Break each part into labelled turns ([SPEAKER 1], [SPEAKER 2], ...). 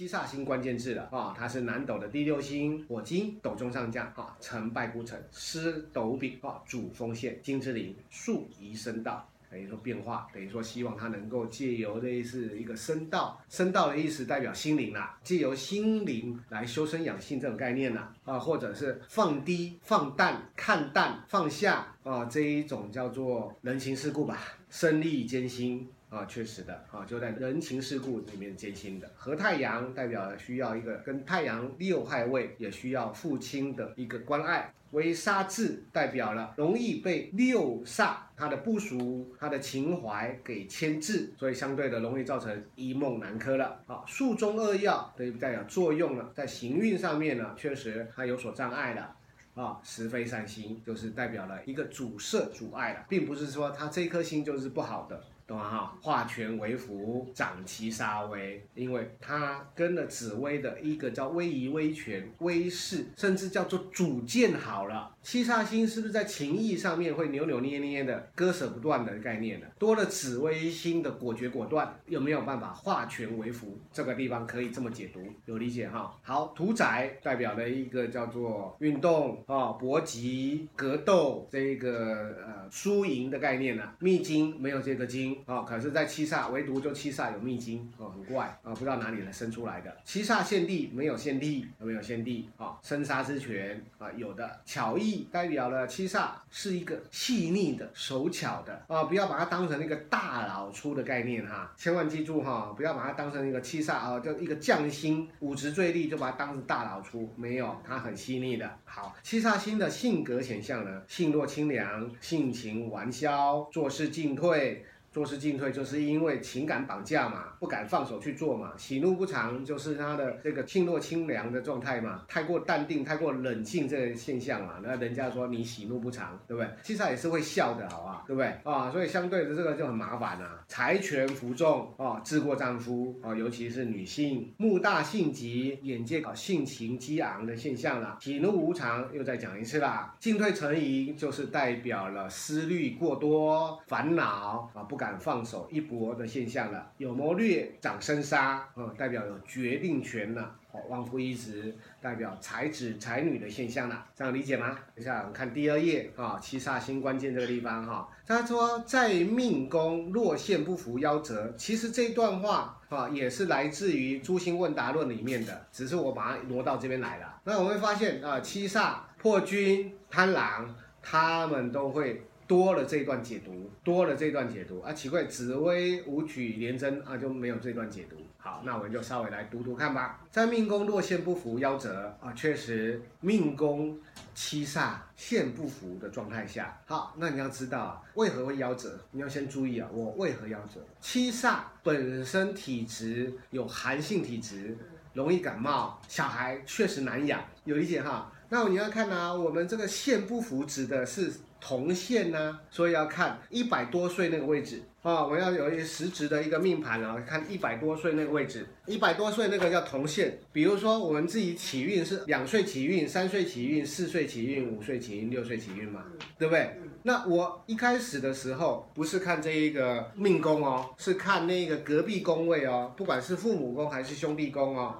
[SPEAKER 1] 七煞星关键字了啊，它是南斗的第六星，火金斗中上将啊，成败孤城，失斗柄啊，主锋线，金之灵，数宜生道。等于说变化，等于说希望他能够借由类似一个升道，升道的意思代表心灵啦，借由心灵来修身养性这种概念啦，啊，或者是放低、放淡、看淡、放下啊，这一种叫做人情世故吧，生历艰辛啊，确实的啊，就在人情世故里面艰辛的。和太阳代表需要一个跟太阳六害位，也需要父亲的一个关爱。为杀字代表了容易被六煞他的不俗、他的情怀给牵制，所以相对的容易造成一梦难科了。啊，术中二曜对代表作用了，在行运上面呢，确实它有所障碍了。啊，十非善星就是代表了一个阻塞、阻碍了，并不是说他这颗星就是不好的。懂吗？哈，化权为福，长其杀威，因为他跟了紫薇的一个叫威仪、威权、威势，甚至叫做组建好了。七煞星是不是在情义上面会扭扭捏捏的、割舍不断的概念呢？多了紫微星的果决果断，有没有办法化权为福？这个地方可以这么解读，有理解哈？好，屠宰代表了一个叫做运动啊、搏击、格斗这个呃输赢的概念呢。秘经没有这个经。啊、可是，在七煞唯独就七煞有秘经哦，很怪啊、不知道哪里来生出来的。七煞献帝没有献帝，有没有献帝啊？生杀之权啊，有的。巧艺代表了七煞是一个细腻的、手巧的啊、不要把它当成一个大老粗的概念哈，千万记住哈，不要把它当成一个七煞啊，就一个匠心五职最利就把它当成大老粗，没有，它很细腻的。好，七煞星的性格显象呢，性若清凉，性情玩消，做事进退。做事进退，就是因为情感绑架嘛，不敢放手去做嘛。喜怒不常，就是他的这个性若清凉的状态嘛，太过淡定、太过冷静这个现象嘛。那人家说你喜怒不常，对不对？其实他也是会笑的，好吧，对不对？啊，所以相对的这个就很麻烦啊。财权服众啊，智过丈夫啊，尤其是女性，目大性急，眼界搞性情激昂的现象了。喜怒无常，又再讲一次啦。进退成疑，就是代表了思虑过多、烦恼啊，不。敢放手一搏的现象了，有谋略长生杀啊、嗯，代表有决定权了。哦，旺夫一职代表才子才女的现象了，这样理解吗？等一下我们看第二页啊，七煞星关键这个地方哈，他说在命宫若现不符夭折，其实这段话啊也是来自于《诸星问答论》里面的，只是我把它挪到这边来了。那我们会发现啊，七煞破军贪狼他们都会。多了这一段解读，多了这一段解读啊，奇怪，紫微武曲廉贞啊就没有这段解读。好，那我们就稍微来读读看吧。在命宫落陷不服夭折啊，确实命宫七煞现不服的状态下，好，那你要知道啊，为何会夭折？你要先注意啊，我为何夭折？七煞本身体质有寒性体质，容易感冒，小孩确实难养，有理解哈？那你要看啊，我们这个线不符指的是。同线呢，所以要看一百多岁那个位置啊，我要有一个实质的一个命盘啊，看一百多岁那个位置，一百多岁那个叫同线。比如说我们自己起运是两岁起运、三岁起运、四岁起运、五岁起运、六岁起运嘛，对不对？那我一开始的时候不是看这一个命宫哦，是看那个隔壁宫位哦，不管是父母宫还是兄弟宫哦，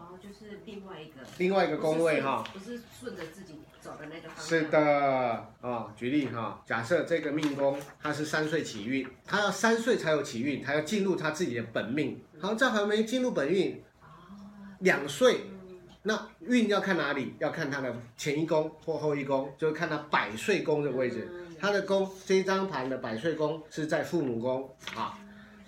[SPEAKER 1] 是另外一个另外一个宫位哈，不是顺着自己。走的那个方向。是的啊、哦，举例哈、哦，假设这个命宫它是三岁起运，他要三岁才有起运，他要进入他自己的本命。好，这还没进入本运，两岁，那运要看哪里？要看他的前一宫或后一宫，就是看他百岁宫的位置。他的宫这一张盘的百岁宫是在父母宫啊。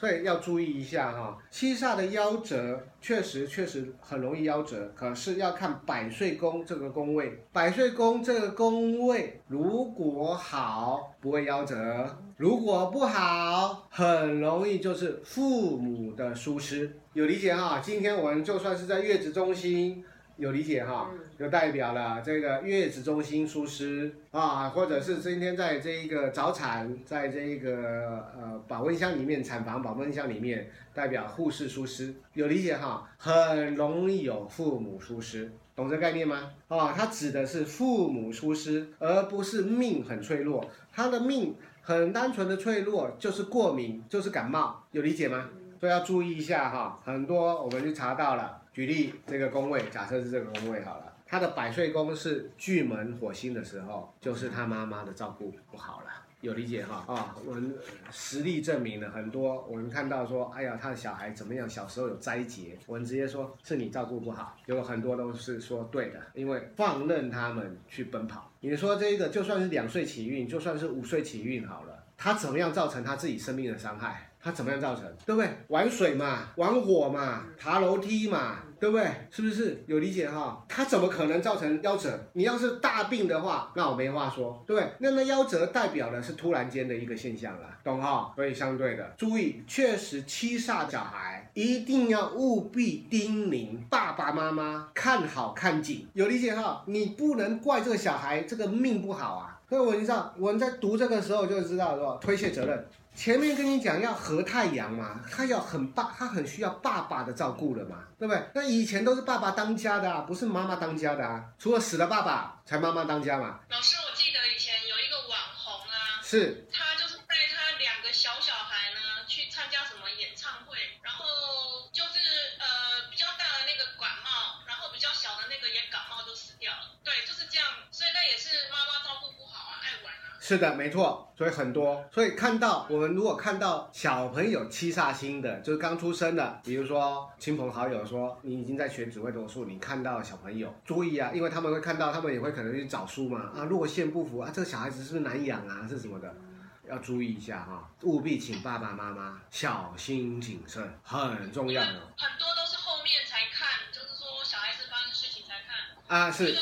[SPEAKER 1] 所以要注意一下哈，七煞的夭折确实确实很容易夭折，可是要看百岁宫这个宫位，百岁宫这个宫位如果好不会夭折，如果不好很容易就是父母的疏失，有理解哈？今天我们就算是在月子中心。有理解哈，就代表了这个月子中心疏失啊，或者是今天在这一个早产，在这一个呃保温箱里面，产房保温箱里面，代表护士疏失，有理解哈，很容易有父母疏失，懂这概念吗？啊，它指的是父母疏失，而不是命很脆弱，他的命很单纯的脆弱，就是过敏，就是感冒，有理解吗？所以要注意一下哈，很多我们就查到了。举例这个宫位，假设是这个宫位好了，他的百岁宫是巨门火星的时候，就是他妈妈的照顾不好了。有理解哈啊、哦，我们实例证明了很多。我们看到说，哎呀，他的小孩怎么样？小时候有灾劫，我们直接说是你照顾不好。有很多都是说对的，因为放任他们去奔跑。你说这个就算是两岁起运，就算是五岁起运好了，他怎么样造成他自己生命的伤害？他怎么样造成？对不对？玩水嘛，玩火嘛，爬楼梯嘛，对不对？是不是有理解哈？他怎么可能造成夭折？你要是大病的话，那我没话说，对不对？那那夭折代表的是突然间的一个现象了，懂哈？所以相对的，注意，确实七煞小孩一定要务必叮咛爸爸妈妈看好看紧，有理解哈？你不能怪这个小孩这个命不好啊。所以我知道我们在读这个时候就知道说推卸责任。前面跟你讲要和太阳嘛，他要很爸，他很需要爸爸的照顾了嘛，对不对？那以前都是爸爸当家的啊，不是妈妈当家的啊，除了死了爸爸才妈妈当家嘛。
[SPEAKER 2] 老师，我记得以前有一个网红啊，
[SPEAKER 1] 是，
[SPEAKER 2] 他两个小小孩呢去参加什么演唱会，然后就是呃比较大的那个感冒，然后比较小的那个也感冒就死掉了。对，就是这样，所以那也是妈妈照顾不好啊，爱玩啊。
[SPEAKER 1] 是的，没错。所以很多，所以看到我们如果看到小朋友七煞星的，就是刚出生的，比如说亲朋好友说你已经在学紫微斗数，你看到小朋友注意啊，因为他们会看到，他们也会可能去找书嘛啊，落线不符啊，这个小孩子是不是难养啊，是什么的，要注意一下哈，务必请爸爸妈妈小心谨慎，很重要的。
[SPEAKER 2] 很多都是后面才看，就是说小孩子发生事情才看
[SPEAKER 1] 啊，是。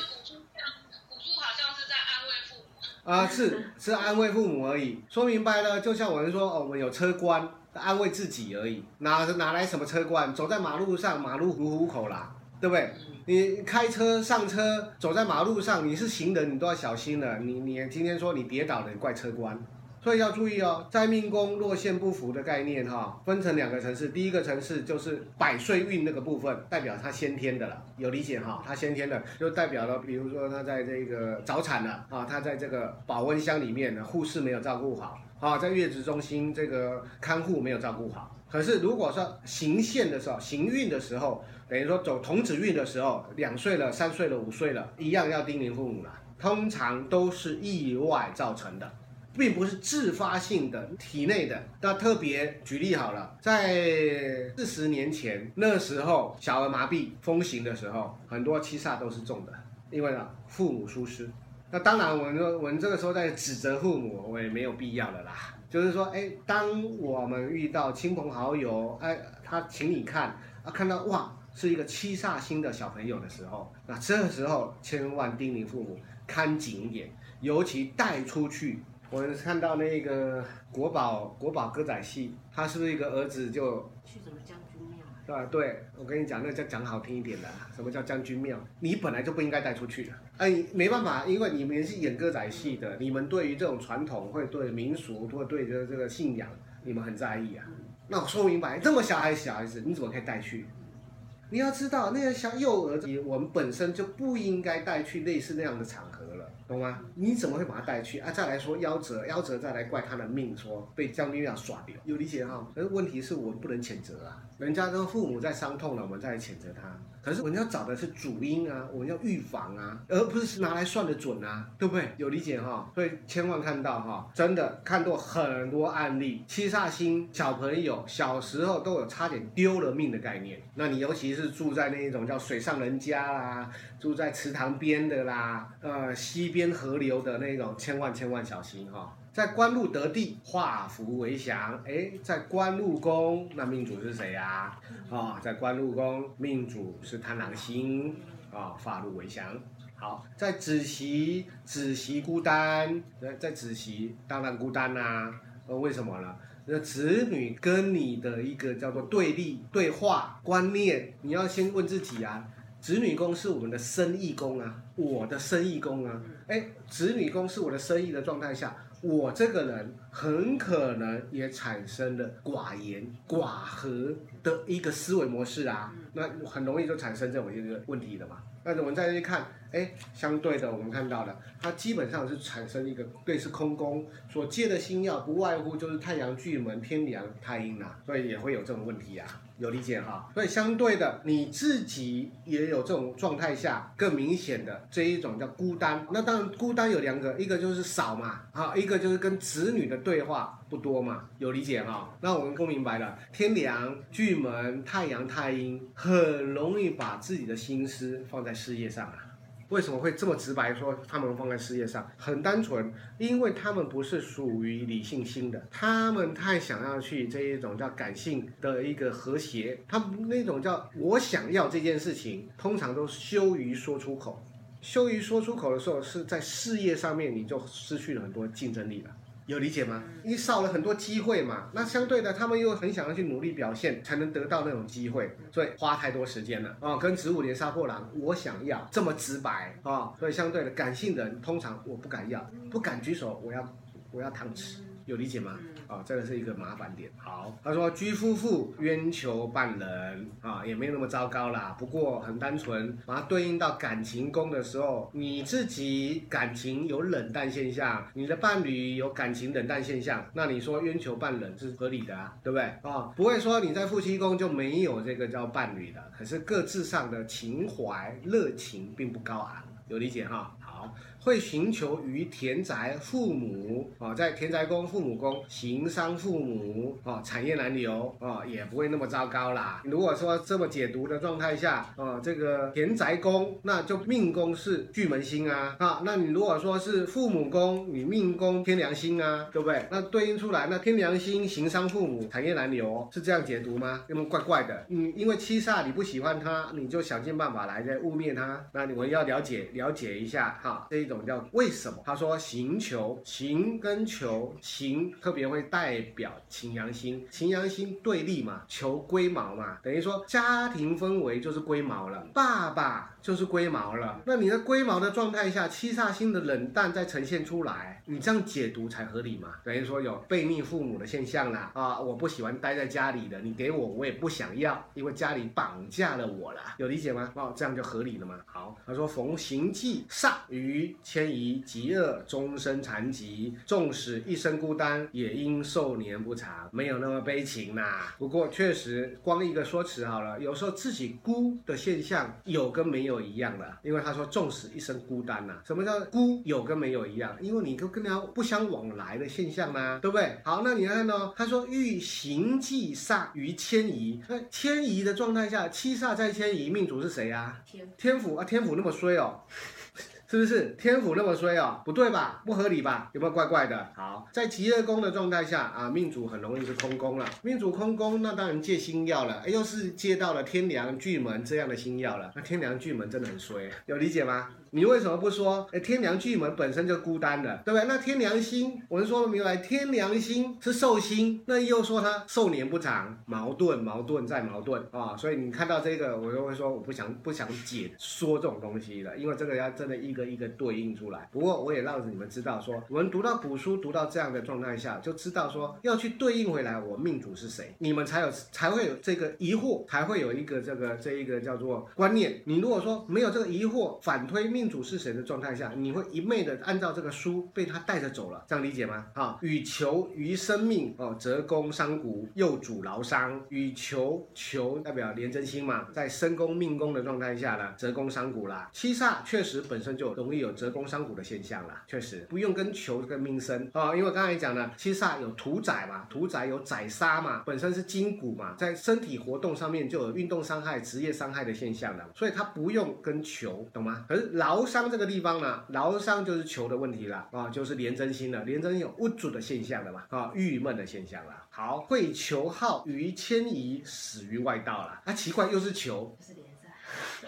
[SPEAKER 1] 啊，是是安慰父母而已，说明白了，就像我们说，哦，我们有车关，安慰自己而已，哪哪来什么车关？走在马路上，马路虎虎口啦，对不对？你开车上车，走在马路上，你是行人，你都要小心了。你你今天说你跌倒了，你怪车关。所以要注意哦，在命宫落线不符的概念哈，分成两个层次。第一个层次就是百岁运那个部分，代表他先天的了，有理解哈？他先天的就代表了，比如说他在这个早产了啊，他在这个保温箱里面呢，护士没有照顾好啊，在月子中心这个看护没有照顾好。可是如果说行线的时候，行运的时候，等于说走童子运的时候，两岁了、三岁了、五岁了，一样要叮咛父母了。通常都是意外造成的。并不是自发性的体内的，那特别举例好了，在四十年前那时候小儿麻痹风行的时候，很多七煞都是重的，因为呢父母疏失。那当然我们说我们这个时候在指责父母，我也没有必要的啦。就是说，哎，当我们遇到亲朋好友，哎，他请你看啊，看到哇是一个七煞星的小朋友的时候，那这时候千万叮咛父母看紧一点，尤其带出去。我看到那个国宝国宝歌仔戏，他是不是一个儿子就去什么将军庙？对吧？对，我跟你讲，那叫讲好听一点的，什么叫将军庙？你本来就不应该带出去的。哎，没办法，因为你们是演歌仔戏的，你们对于这种传统，会对民俗，或对这这个信仰，你们很在意啊。那我说明白，这么小孩小孩子，你怎么可以带去？你要知道，那个小幼儿，我们本身就不应该带去类似那样的场合。懂吗？你怎么会把他带去啊？再来说夭折，夭折再来怪他的命，说被将军要耍掉，有理解哈？可是问题是我不能谴责啊，人家跟父母在伤痛了，我们再来谴责他。可是我们要找的是主因啊，我们要预防啊，而不是拿来算的准啊，对不对？有理解哈？所以千万看到哈，真的看到很多案例，七煞星小朋友小时候都有差点丢了命的概念。那你尤其是住在那一种叫水上人家啦，住在池塘边的啦，呃，溪边河流的那种，千万千万小心哈。在官禄得地，化福为祥。哎，在官禄宫，那命主是谁呀？啊、哦，在官禄宫，命主是贪狼星啊，化禄为祥。好，在子时，子时孤单，在在子时当然孤单呐、啊。呃，为什么呢？那子女跟你的一个叫做对立、对话、观念，你要先问自己啊。子女宫是我们的生意宫啊，我的生意宫啊。哎，子女宫是我的生意的状态下。我这个人很可能也产生了寡言寡和的一个思维模式啊，那很容易就产生这种一个问题的嘛。那我们再去看哎，相对的，我们看到了，它基本上是产生一个类似空宫所借的星耀，不外乎就是太阳、巨门、天梁、太阴啊，所以也会有这种问题啊。有理解哈，所以相对的，你自己也有这种状态下更明显的这一种叫孤单。那当然孤单有两个，一个就是少嘛，啊，一个就是跟子女的对话不多嘛。有理解哈？那我们都明白了，天梁、巨门、太阳、太阴很容易把自己的心思放在事业上啊。为什么会这么直白说他们放在事业上？很单纯，因为他们不是属于理性心的，他们太想要去这一种叫感性的一个和谐，他们那种叫我想要这件事情，通常都羞于说出口，羞于说出口的时候，是在事业上面你就失去了很多竞争力了。有理解吗？你少了很多机会嘛，那相对的，他们又很想要去努力表现，才能得到那种机会，所以花太多时间了啊、哦。跟植物连杀破狼，我想要这么直白啊、哦，所以相对的，感性的人通常我不敢要，不敢举手，我要我要糖吃。有理解吗？啊、哦，这个是一个麻烦点。好，他说居夫妇冤求伴人啊、哦，也没有那么糟糕啦。不过很单纯，把它对应到感情宫的时候，你自己感情有冷淡现象，你的伴侣有感情冷淡现象，那你说冤求伴人是合理的啊，对不对？啊、哦，不会说你在夫妻宫就没有这个叫伴侣的，可是各自上的情怀热情并不高昂。有理解哈？好。会寻求于田宅父母啊，在田宅宫、父母宫行商父母啊，产业难留啊，也不会那么糟糕啦。如果说这么解读的状态下啊，这个田宅宫那就命宫是巨门星啊啊，那你如果说是父母宫，你命宫天梁星啊，对不对？那对应出来，那天梁星行商父母，产业难留是这样解读吗？那么怪怪的。嗯，因为七煞你不喜欢他，你就想尽办法来在污蔑他。那你们要了解了解一下哈，这。这种叫为什么？他说刑求，刑跟求，刑特别会代表擎羊星，擎羊星对立嘛，求龟毛嘛，等于说家庭氛围就是龟毛了，爸爸就是龟毛了。那你的龟毛的状态下，七煞星的冷淡再呈现出来，你这样解读才合理嘛？等于说有背逆父母的现象啦，啊，我不喜欢待在家里的，你给我我也不想要，因为家里绑架了我了，有理解吗？哦，这样就合理了嘛。好，他说逢刑忌煞于。迁移疾厄，终身残疾，纵使一生孤单，也应寿年不长，没有那么悲情呐。不过确实，光一个说辞好了，有时候自己孤的现象有跟没有一样的，因为他说纵使一生孤单呐，什么叫孤有跟没有一样？因为你都跟他不相往来的现象呢，对不对？好，那你看呢？他说欲行忌煞于迁移，那迁移的状态下，七煞在迁移，命主是谁啊？天天府啊，天府那么衰哦。是不是天府那么衰哦？不对吧？不合理吧？有没有怪怪的？好，在极乐宫的状态下啊，命主很容易是空宫了。命主空宫，那当然借星曜了，又是借到了天梁巨门这样的星曜了。那天梁巨门真的很衰，有理解吗？你为什么不说？哎，天梁巨门本身就孤单的，对不对？那天梁星，我们说明白，天梁星是寿星，那又说他寿年不长，矛盾，矛盾再矛盾啊！所以你看到这个，我就会说，我不想不想解说这种东西了，因为这个要真的一个一个对应出来。不过我也让你们知道，说我们读到古书，读到这样的状态下，就知道说要去对应回来，我命主是谁，你们才有才会有这个疑惑，才会有一个这个这一个叫做观念。你如果说没有这个疑惑，反推命。命主是谁的状态下，你会一昧的按照这个书被他带着走了，这样理解吗？啊，与求于生命哦，泽宫伤骨，又主劳伤。与求求代表廉贞星嘛，在身宫命宫的状态下呢，泽宫伤骨啦。七煞确实本身就容易有泽宫伤骨的现象啦，确实不用跟求跟命生啊，因为刚才讲了，七煞有屠宰嘛，屠宰有宰杀嘛，本身是筋骨嘛，在身体活动上面就有运动伤害、职业伤害的现象了，所以它不用跟求，懂吗？可是劳。劳伤这个地方呢，劳伤就是求的问题了啊，就是廉贞星了，廉贞有无助的现象了嘛，啊，郁闷的现象了。好，会求号于迁移，死于外道了。啊，奇怪，又是求。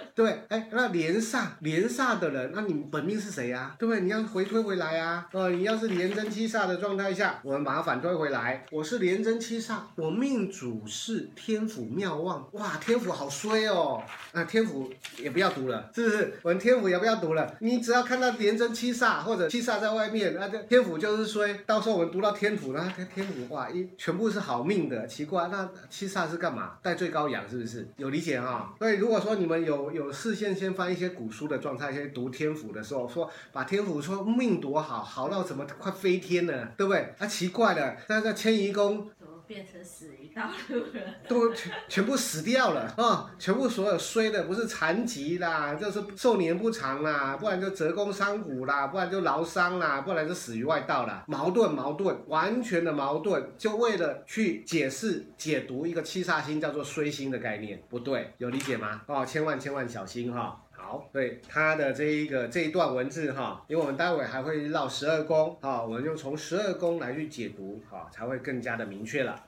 [SPEAKER 1] 对，哎，那连煞连煞的人，那你本命是谁呀？对不对？你要回推回来呀。呃，你要是连贞七煞的状态下，我们把它反推回来。我是连贞七煞，我命主是天府庙旺。哇，天府好衰哦。那天府也不要读了，是不是？我们天府也不要读了。你只要看到连贞七煞或者七煞在外面，那这天府就是衰。到时候我们读到天府，那天天府哇，一全部是好命的。奇怪，那七煞是干嘛？带最高阳是不是？有理解哈？所以如果说你们有。有有事先先翻一些古书的状态，先读天府的时候说，把天府说命多好，好到什么快飞天了，对不对？啊，奇怪了，那个迁移宫。
[SPEAKER 3] 变成死于道路了，
[SPEAKER 1] 都全全部死掉了、哦！全部所有衰的不是残疾啦，就是寿年不长啦，不然就折弓伤骨啦，不然就劳伤啦，不然就死于外道啦。矛盾矛盾，完全的矛盾，就为了去解释解读一个七煞星叫做衰星的概念，不对，有理解吗？哦，千万千万小心哈、好，对他的这一个这一段文字哈，因为我们待会还会绕十二宫啊，我们就从十二宫来去解读啊，才会更加的明确了。